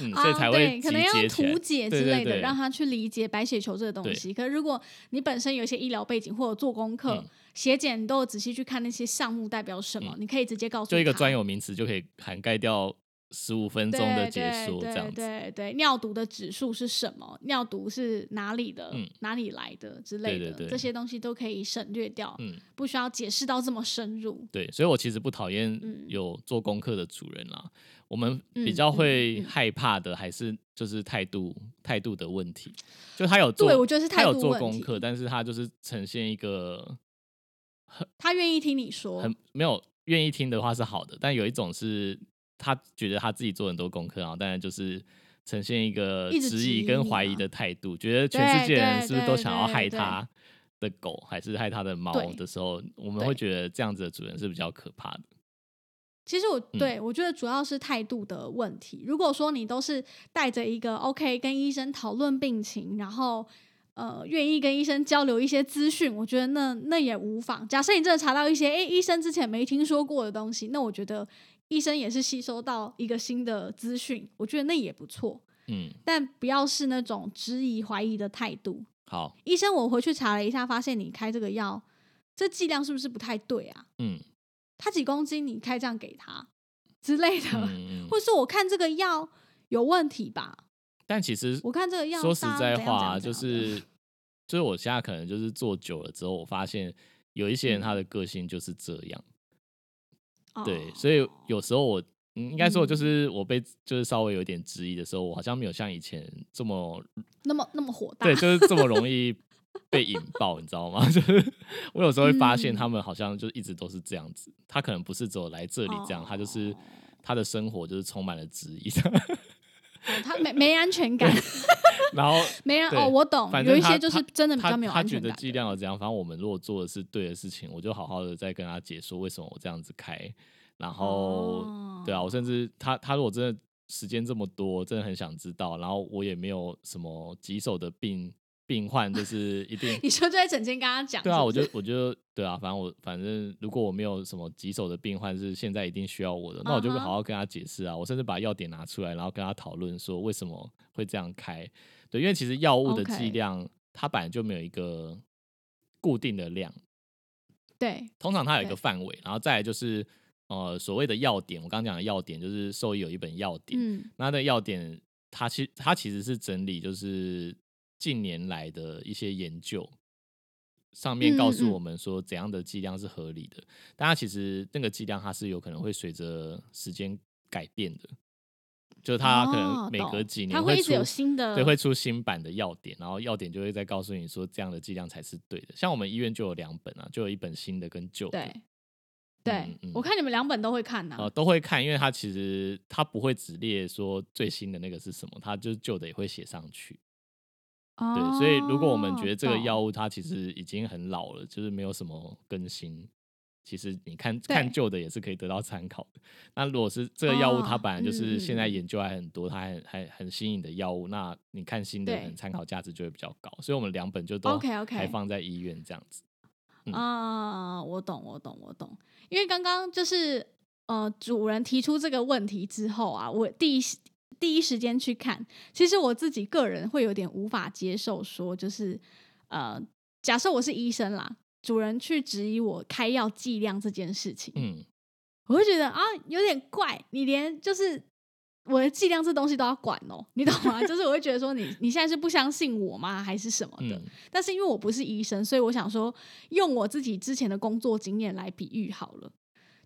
嗯，啊，所以才对会集可能要图。解之类的，让他去理解白血球这个东西。可是如果你本身有一些医疗背景或者做功课嗯，血检你都有仔细去看那些项目代表什么，你可以直接告诉他就一个专有名词就可以涵盖掉十五分钟的解说，对这样子。对对对，尿毒的指数是什么？尿毒是哪里的？嗯哪里来的之类的？对对对这些东西都可以省略掉，嗯，不需要解释到这么深入。对，所以我其实不讨厌嗯有做功课的主人啦。我们比嗯较会害怕的还是就是态度态度的问题，就他有做，对我觉得是态他有度问题做功课，但是他就是呈现一个他愿意听你说很，没有愿意听的话是好的，但有一种是他觉得他自己做很多功课，然后当然就是呈现一个质质疑跟怀疑的态度，觉得全世界人是不是都想要害他的狗，还是害他的猫的时候，我们对会觉得这样子的主人是比较可怕的。其实我嗯对、我觉得主要是态度的问题。如果说你都是带着一个 OK 跟医生讨论病情，然后呃愿意跟医生交流一些资讯，我觉得那那也无妨。假设你真的查到一些诶医生之前没听说过的东西，那我觉得医生也是吸收到一个新的资讯，我觉得那也不错。嗯，但不要是那种质疑怀疑的态度。好，医生，我回去查了一下，发现你开这个药，这剂量是不是不太对啊？嗯他几公斤，你开这样给他之类的，或者是我看这个药有问题吧？但其实我看这个药说实在话，就是就是我现在可能就是做久了之后，我发现有一些人嗯他的个性就是这样，对，哦。所以有时候我嗯应该说，就嗯。是我被就是稍微有点质疑的时候，我好像没有像以前这么那么那么火大，对，就是这么容易 被引爆，你知道吗？就是我有时候会发现嗯。他们好像就一直都是这样子，他可能不是只有来这里这样，他就是哦。他的生活就是充满了质疑，哦他没没安全感，然后没人哦，我懂，有一些就是他他真的比较没有他觉得安全感的。剂量有怎样，反正我们如果做的是对的事情，我就好好的再跟他解说为什么我这样子开，然后、对啊，我甚至他他如果真的时间这么多，真的很想知道，然后我也没有什么棘手的病病患，就是一定 你说就在整天跟他讲，对啊，我就我就对啊，反正我反正如果我没有什么棘手的病患是现在一定需要我的，那我就会好好跟他解释啊。我甚至把药点拿出来，然后跟他讨论说为什么会这样开。对，因为其实药物的剂量它本来就没有一个固定的量，对通常它有一对个范围，然后再来就是呃所谓的要点，我刚刚讲的要点就是兽医有一本要点，嗯那那个药典它其它其实是整理就是近年来的一些研究，上面告诉我们说怎样的剂量是合理的，但它其实那个剂量它是有可能会随着时间改变的，就是它可能每隔几年它会一直出有新的对，会出新版的药典，然后药典就会再告诉你说这样的剂量才是对的。像我们医院就有两本啊，就有一本新的跟旧的，对对嗯嗯，我看你们两本都会看呐、呃，都会看，因为它其实它不会只列说最新的那个是什么，它就是旧的也会写上去。对，所以如果我们觉得这个药物物它其实已经很老了，就是没有什么更新，其实你看对看旧的也是可以得到参考的。那如果是这个药物它哦本来就是现在嗯研究还很多，它还还很新颖的药物，那你看新的参考价值就会比较高。所以我们两本就都还放在医院这样子。嗯啊，我懂，我懂，我懂。因为刚刚就是呃，主人提出这个问题之后啊，我第一时第一时间去看，其实我自己个人会有点无法接受，说就是呃，假设我是医生啦，主人去质疑我开药剂量这件事情，嗯，我会觉得啊，有点怪，你连就是我的剂量这东西都要管哦，你懂吗？就是我会觉得说你你现在是不相信我吗，还是什么的？嗯。但是因为我不是医生，所以我想说用我自己之前的工作经验来比喻好了，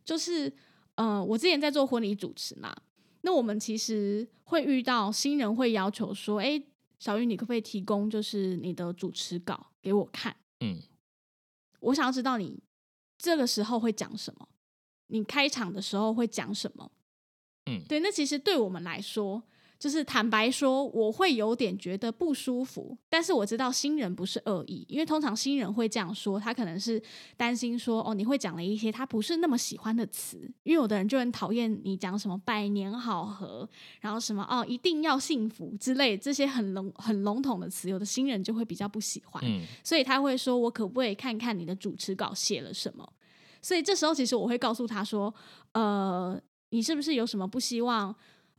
就是呃，我之前在做婚礼主持嘛，那我们其实会遇到新人会要求说，哎，小玉，你可不可以提供就是你的主持稿给我看？嗯我想要知道你这个时候会讲什么，你开场的时候会讲什么。嗯对，那其实对我们来说，就是坦白说，我会有点觉得不舒服。但是我知道新人不是恶意，因为通常新人会这样说，他可能是担心说，哦，你会讲了一些他不是那么喜欢的词，因为有的人就很讨厌你讲什么百年好合，然后什么哦一定要幸福之类这些很笼很笼统的词，有的新人就会比较不喜欢。嗯所以他会说：“我可不可以看看你的主持稿写了什么？”所以这时候其实我会告诉他说：“呃，你是不是有什么不希望，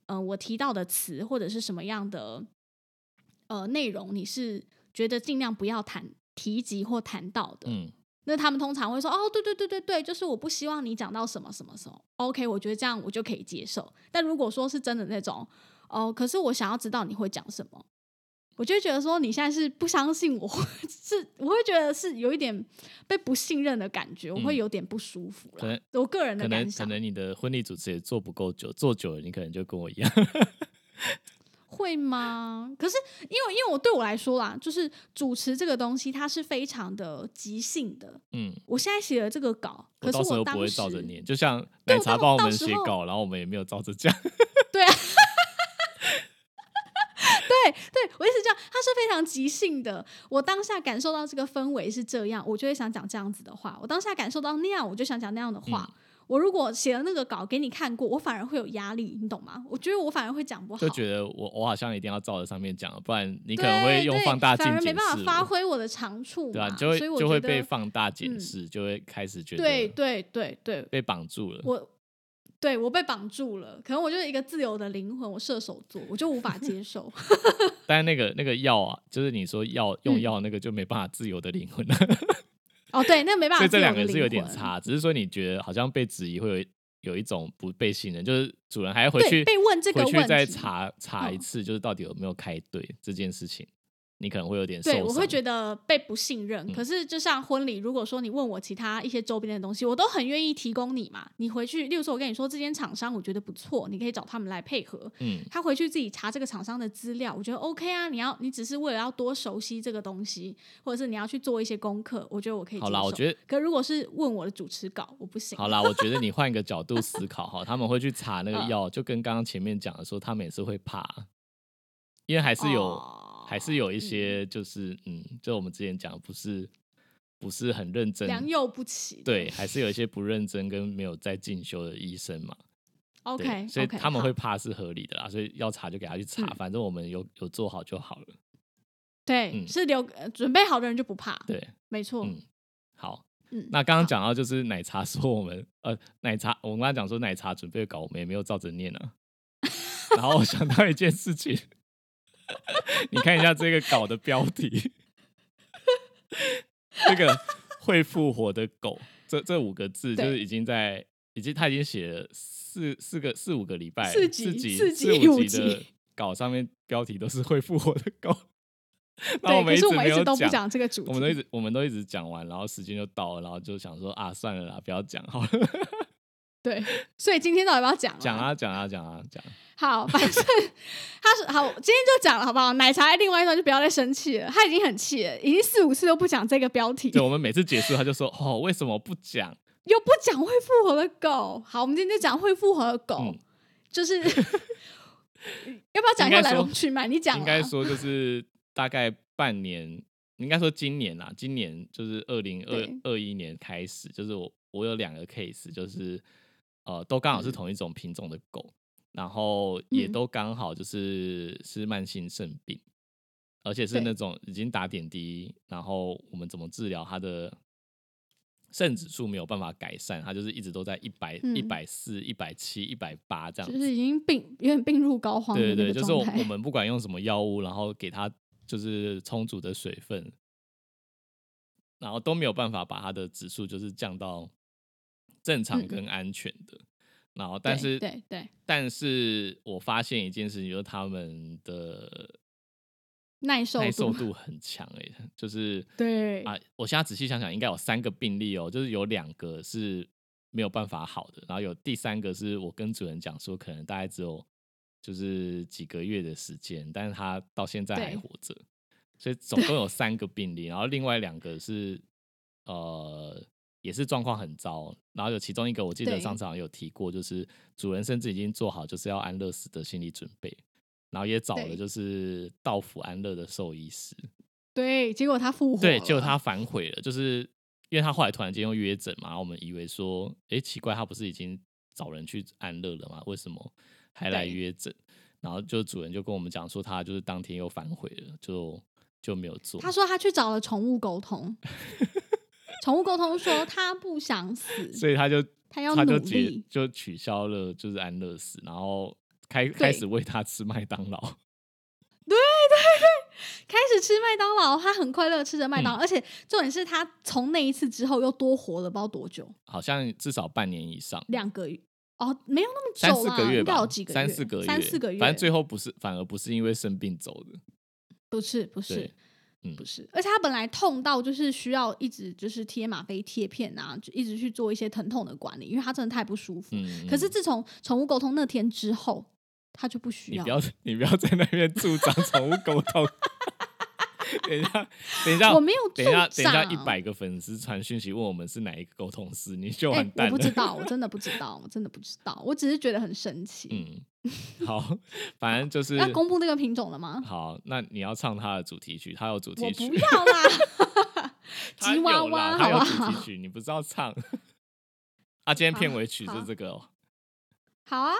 呃，我提到的词或者是什么样的呃内容，你是觉得尽量不要谈提及或谈到的？”嗯那他们通常会说：“哦，对对对对对，就是我不希望你讲到什么什么什么。”OK，我觉得这样我就可以接受。但如果说是真的那种，哦，可是我想要知道你会讲什么，我就觉得说你现在是不相信我，是我会觉得是有一点被不信任的感觉，我会嗯有点不舒服可了能。我个人的可能可能你的婚礼主持也做不够久，做久了你可能就跟我一样。会吗？可是因为因为我对我来说啦，就是主持这个东西，它是非常的即兴的。嗯，我现在写了这个稿，可是到时候不会照着念，就像奶茶帮我们写稿，然后我们也没有照着讲。对啊，对对，我意思这样，他是非常即兴的。我当下感受到这个氛围是这样，我就会想讲这样子的话；我当下感受到那样，我就想讲那样的话。嗯我如果写了那个稿给你看过，我反而会有压力，你懂吗？我觉得我反而会讲不好，就觉得我我好像一定要照着上面讲，不然你可能会用放大镜反而没办法发，挥我的长处嘛，对啊，你就会就会被放大检嗯，就会开始觉得对对对对，被绑住了。我对我被绑住了，可能我就是一个自由的灵魂，我射手座，我就无法接受。但那个那个药啊，就是你说药用嗯药那个就没办法自由的灵魂了，哦，对，那没办法所以这两个是有点差。只是说你觉得好像被质疑会有有一种不被信任，就是主人还要回去被问这个回去再查查一嗯次，就是到底有没有开对这件事情。你可能会有点受对，我会觉得被不信任。嗯可是就像婚礼，如果说你问我其他一些周边的东西，我都很愿意提供你嘛。你回去，例如说我跟你说这间厂商我觉得不错，你可以找他们来配合。嗯，他回去自己查这个厂商的资料，我觉得 OK 啊。你要你只是为了要多熟悉这个东西，或者是你要去做一些功课，我觉得我可以。好啦，我觉得可如果是问我的主持稿，我不行。好啦，我觉得你换一个角度思考哈，他们会去查那个嗯药，就跟刚刚前面讲的说，他们也是会怕，因为还是有、哦还是有一些就是嗯，就我们之前讲的不是不是很认真，良莠不齐。对，还是有一些不认真跟没有在进修的医生嘛。，OK，所以他们好会怕是合理的啦，所以要查就给他去查，嗯反正我们有有做好就好了。对、嗯是留、呃准备好的人就不怕。对，没错。嗯，好。嗯那刚刚讲到就是奶茶说我们呃奶茶，我们刚刚讲说奶茶准备稿，我们也没有照着念啊。然后我想到一件事情，你看一下这个稿的标题，这个会复活的狗，这这五个字就是已经在，已经他已经写了四四个四五个礼拜了，四集集四四集五五集。的稿上面标题都是会复活的狗，然后我对，们可是我们没有一直都不讲这个主题。我们都一直我们都一直讲完，然后时间就到了，然后就想说啊，算了啦，不要讲好了，对，所以今天到底要不要讲？讲。啊讲啊讲啊讲。好，反正他是好，今天就讲了，好不好？奶茶在另外一段就不要再生气了，他已经很气了，已经四五次都不讲这个标题，对，我们每次结束他就说哦，为什么不讲？又不讲会复活的狗。好，我们今天就讲会复活的狗，嗯就是要不要讲一下来龙去脉？你讲啊应该说就是大概半年，应该说今年啦，今年就是二零二二一年开始，就是我我有两个 case，就是呃都刚好是嗯同一种品种的狗，然后也嗯都刚好就是是慢性肾病，而且是那种已经打点滴，然后我们怎么治疗它的肾指数没有办法改善，它就是一直都在一百、一嗯百四、一百七、一百八这样子。就是已经病有点病入膏肓的对对对，那个就是我。我们不管用什么药物，然后给它就是充足的水分，然后都没有办法把它的指数就是降到正常嗯跟安全的。然后，但对是对对，但是我发现一件事情，就是他们的耐受耐受度度。很强诶、就是对啊，我现在仔细想想，应该有三个病例哦，就是有两个是没有办法好的，然后有第三个是我跟主人讲说，可能大概只有就是几个月的时间，但是他到现在还活着，所以总。共有三个病例，然后另外两个是呃也是状况很糟，然后有其中一个我记得上次好像有提过，就是主人甚至已经做好就是要安乐死的心理准备。然后也找了就是到府安乐的兽医师，对，结果他复活对，了结果他反悔了，就是因为他后来突然间又约诊嘛，我们以为说，哎，奇怪，他不是已经找人去安乐了吗？为什么还来对约诊？然后就主人就跟我们讲说，他就是当天又反悔了，就就没有做。他说他去找了宠物沟通，宠物沟通说他不想死，所以他就他要努他就解力。就取消了就是安乐死，然后开开始喂他吃麦当劳 对对。开始吃麦当劳，他很快乐吃着麦嗯当劳，而且重点是他从那一次之后又多活了不知道多久，好像至少半年以上，两个月哦，没有那么久啦，应该四个月吧，有几个月，三四个月，三四个月，反正最后不是，反而不是因为生病走的。不是不是对，嗯不是，而且他本来痛到就是需要一直就是贴吗啡贴片啊，就一直去做一些疼痛的管理，因为他真的太不舒服。嗯，可是嗯自从宠物沟通那天之后，他就不需要你不。要，你不要在那边助长宠物沟通。等一下，等一下，我没有等一下，等一下，一百个粉丝传讯息问我们是哪一个沟通师，你就哎、完蛋了。我不知道，我真的不知道，我真的不知道，我只是觉得很神奇。嗯，好，反正就是要公布那个品种了吗？好。那你要唱他的主题曲，他有主题曲不，要啦，他吉娃娃他有主题曲，你不知道唱。啊，今天片尾曲是这个哦。好啊。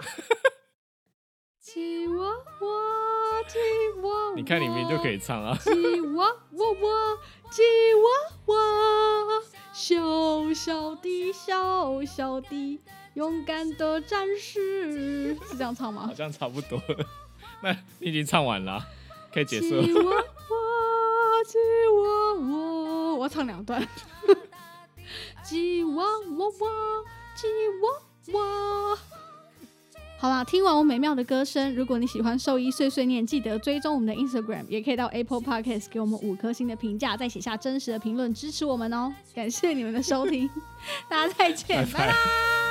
吉娃娃，吉娃娃，你看里面就可以唱啊。吉娃娃娃，吉娃娃，小小的小小的勇敢的战士，是这样唱吗好？像差不多了。那你已经唱完了啊，可以结束吉了。娃娃，吉娃娃，我要唱两段。吉娃娃娃，吉娃娃，好啦，听完我美妙的歌声，如果你喜欢兽医碎碎念，记得追踪我们的 Instagram，也可以到 Apple Podcast 给我们五颗星的评价，再写下真实的评论支持我们哦。感谢你们的收听，大家再见，拜拜